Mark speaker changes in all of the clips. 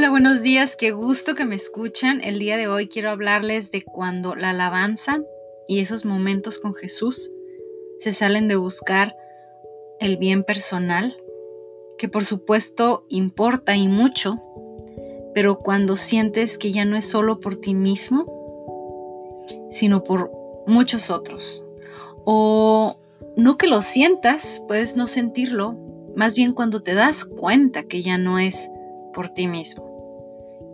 Speaker 1: Hola, buenos días, qué gusto que me escuchan. El día de hoy quiero hablarles de cuando la alabanza y esos momentos con Jesús se salen de buscar el bien personal, que por supuesto importa y mucho, pero cuando sientes que ya no es solo por ti mismo, sino por muchos otros. O no que lo sientas, puedes no sentirlo, más bien cuando te das cuenta que ya no es por ti mismo.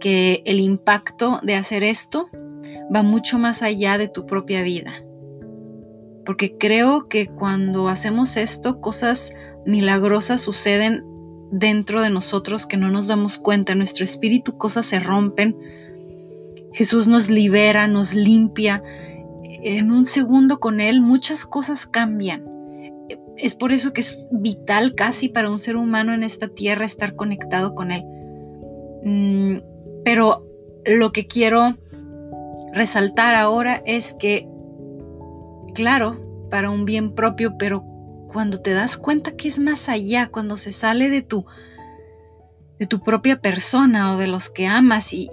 Speaker 1: Que el impacto de hacer esto va mucho más allá de tu propia vida. Porque creo que cuando hacemos esto, cosas milagrosas suceden dentro de nosotros que no nos damos cuenta. En nuestro espíritu cosas se rompen. Jesús nos libera, nos limpia. En un segundo con Él muchas cosas cambian. Es por eso que es vital casi para un ser humano en esta tierra estar conectado con Él. Mm, pero lo que quiero resaltar ahora es que, claro, para un bien propio, pero cuando te das cuenta que es más allá, cuando se sale de tu, de tu propia persona o de los que amas y,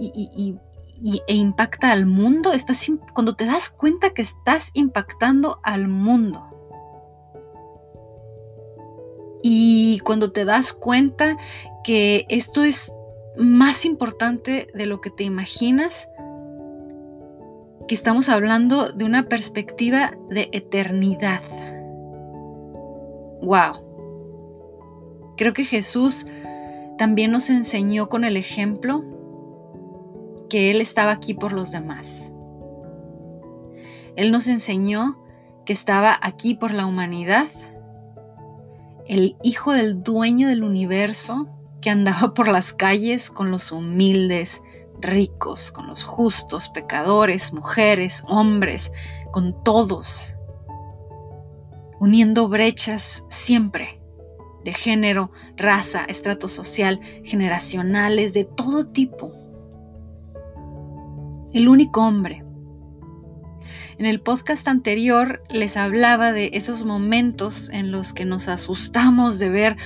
Speaker 1: e impacta al mundo, estás, cuando te das cuenta que estás impactando al mundo. Y cuando te das cuenta que esto es más importante de lo que te imaginas, que estamos hablando de una perspectiva de eternidad. ¡Wow! Creo que Jesús también nos enseñó con el ejemplo que Él estaba aquí por los demás. Él nos enseñó que estaba aquí por la humanidad, el Hijo del dueño del universo que andaba por las calles con los humildes, ricos, con los justos, pecadores, mujeres, hombres, con todos, uniendo brechas siempre de género, raza, estrato social, generacionales, de todo tipo. El único hombre. En el podcast anterior les hablaba de esos momentos en los que nos asustamos de ver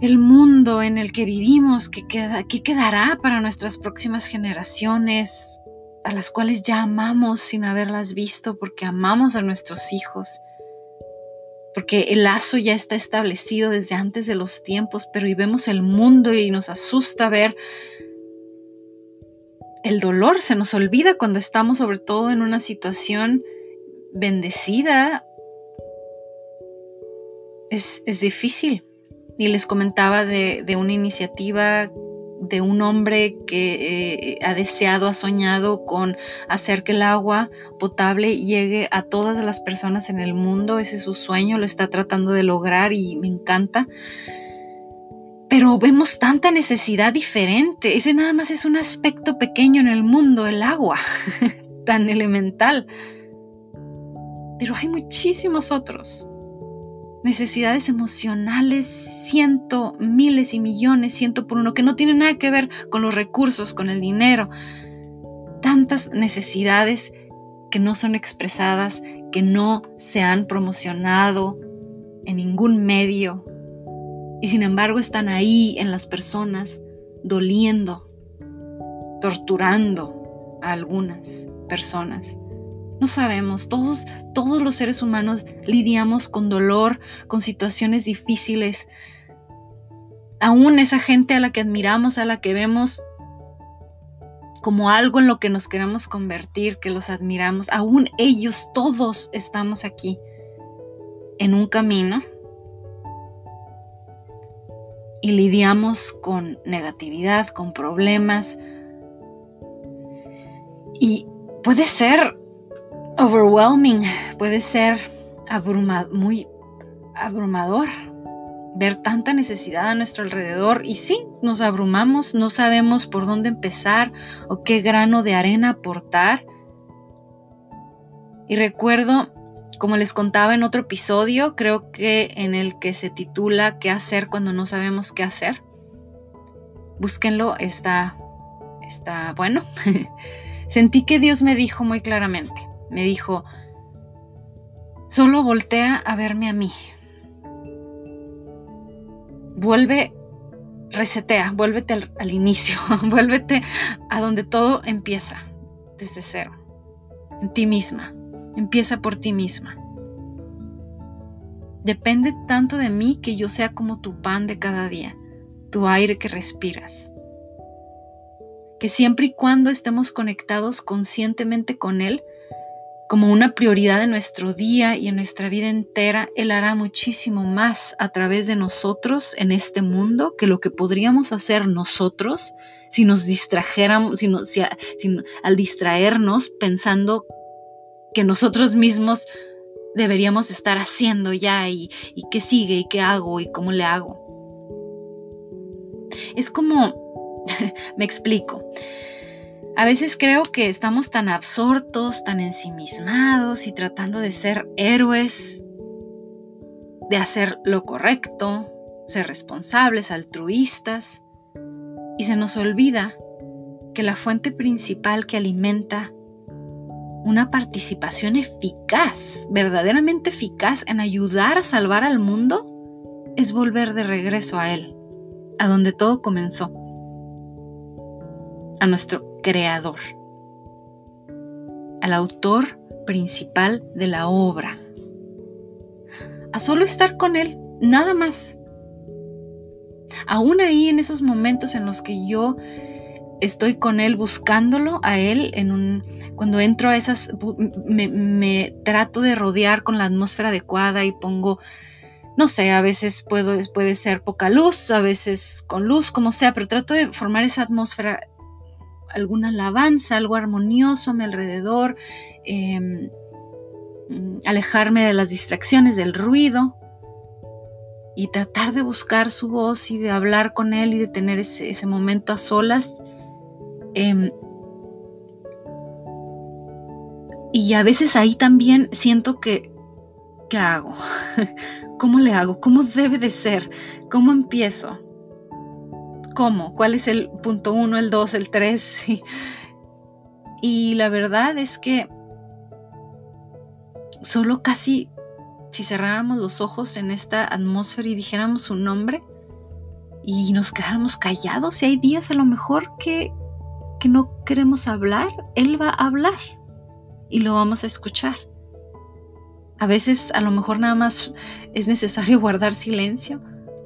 Speaker 1: el mundo en el que vivimos, ¿qué, queda, quedará para nuestras próximas generaciones, a las cuales ya amamos sin haberlas visto, porque amamos a nuestros hijos, porque el lazo ya está establecido desde antes de los tiempos, pero y vemos el mundo y nos asusta ver. El dolor, se nos olvida cuando estamos sobre todo en una situación bendecida. Es, es difícil y les comentaba de, una iniciativa de un hombre que eh, ha deseado, ha soñado con hacer que el agua potable llegue a todas las personas en el mundo. Ese es su sueño, lo está tratando de lograr y me encanta. Pero vemos tanta necesidad diferente. Ese nada más es un aspecto pequeño en el mundo, el agua, tan elemental. Pero hay muchísimos otros necesidades emocionales, ciento, miles y millones, ciento por uno, que no tienen nada que ver con los recursos, con el dinero. Tantas necesidades que no son expresadas, que no se han promocionado en ningún medio y sin embargo están ahí en las personas, doliendo, torturando a algunas personas. No sabemos, todos, todos los seres humanos lidiamos con dolor, con situaciones difíciles. Aún esa gente a la que admiramos, a la que vemos como algo en lo que nos queremos convertir, que los admiramos, aún ellos todos estamos aquí en un camino y lidiamos con negatividad, con problemas. Y puede ser overwhelming, puede ser muy abrumador ver tanta necesidad a nuestro alrededor y sí, nos abrumamos, no sabemos por dónde empezar o qué grano de arena aportar. Y recuerdo, como les contaba en otro episodio, creo que en el que se titula ¿Qué hacer cuando no sabemos qué hacer? Búsquenlo, está, está bueno. Sentí que Dios me dijo muy claramente, me dijo, solo voltea a verme a mí. Vuelve resetea, vuélvete al, inicio, vuélvete a donde todo empieza, desde cero, en ti misma, empieza por ti misma. Depende tanto de mí que yo sea como tu pan de cada día, tu aire que respiras. Que siempre y cuando estemos conectados conscientemente con Él, como una prioridad en nuestro día y en nuestra vida entera, Él hará muchísimo más a través de nosotros en este mundo que lo que podríamos hacer nosotros si nos distrajéramos, si, al distraernos pensando que nosotros mismos deberíamos estar haciendo ya y, y qué sigue y qué hago y cómo le hago. Es como, me explico, a veces creo que estamos tan absortos, tan ensimismados y tratando de ser héroes, de hacer lo correcto, ser responsables, altruistas, y se nos olvida que la fuente principal que alimenta una participación eficaz, verdaderamente eficaz en ayudar a salvar al mundo, es volver de regreso a Él, a donde todo comenzó, a nuestro creador, al autor principal de la obra, a solo estar con Él, nada más. Aún ahí en esos momentos en los que yo estoy con Él buscándolo a Él en un cuando entro a esas me, trato de rodear con la atmósfera adecuada y pongo no sé, a veces puede ser poca luz, a veces con luz, como sea, pero trato de formar esa atmósfera alguna alabanza, algo armonioso a mi alrededor, em, alejarme de las distracciones, del ruido y tratar de buscar su voz y de hablar con él y de tener ese, momento a solas. Em, y a veces ahí también siento que, ¿qué hago? ¿Cómo le hago? ¿Cómo debe de ser? ¿Cómo empiezo? Cómo, cuál es el punto uno, el dos, el tres. Y la verdad es que solo casi si cerráramos los ojos en esta atmósfera y dijéramos su nombre y nos quedáramos callados, y hay días a lo mejor que, que no queremos hablar, Él va a hablar y lo vamos a escuchar. A veces a lo mejor nada más es necesario guardar silencio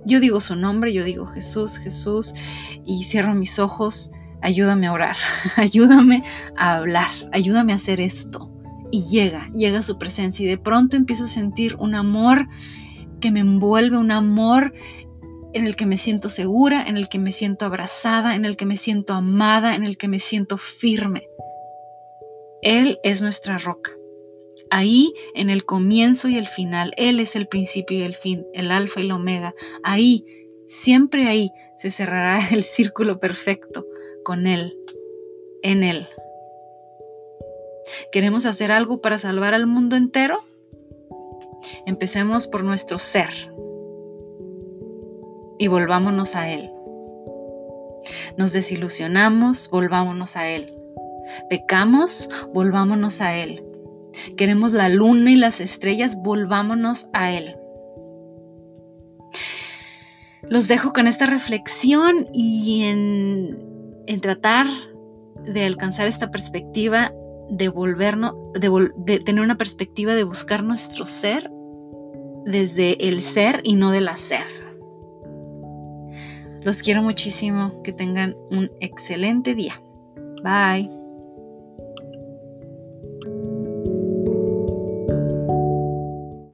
Speaker 1: yo digo su nombre, yo digo Jesús, Jesús, y cierro mis ojos, ayúdame a orar, ayúdame a hablar, ayúdame a hacer esto. Y llega, llega su presencia y de pronto empiezo a sentir un amor que me envuelve, un amor en el que me siento segura, en el que me siento abrazada, en el que me siento amada, en el que me siento firme. Él es nuestra roca. Ahí, en el comienzo y el final, Él es el principio y el fin, el alfa y el omega. Ahí, siempre ahí, se cerrará el círculo perfecto con Él, en Él. ¿Queremos hacer algo para salvar al mundo entero? Empecemos por nuestro ser y volvámonos a Él. Nos desilusionamos, volvámonos a Él. Pecamos, volvámonos a Él queremos la luna y las estrellas, volvámonos a Él. Los dejo con esta reflexión y en, tratar de alcanzar esta perspectiva de volvernos, de tener una perspectiva de buscar nuestro ser desde el ser y no del hacer. Los quiero muchísimo, que tengan un excelente día. Bye.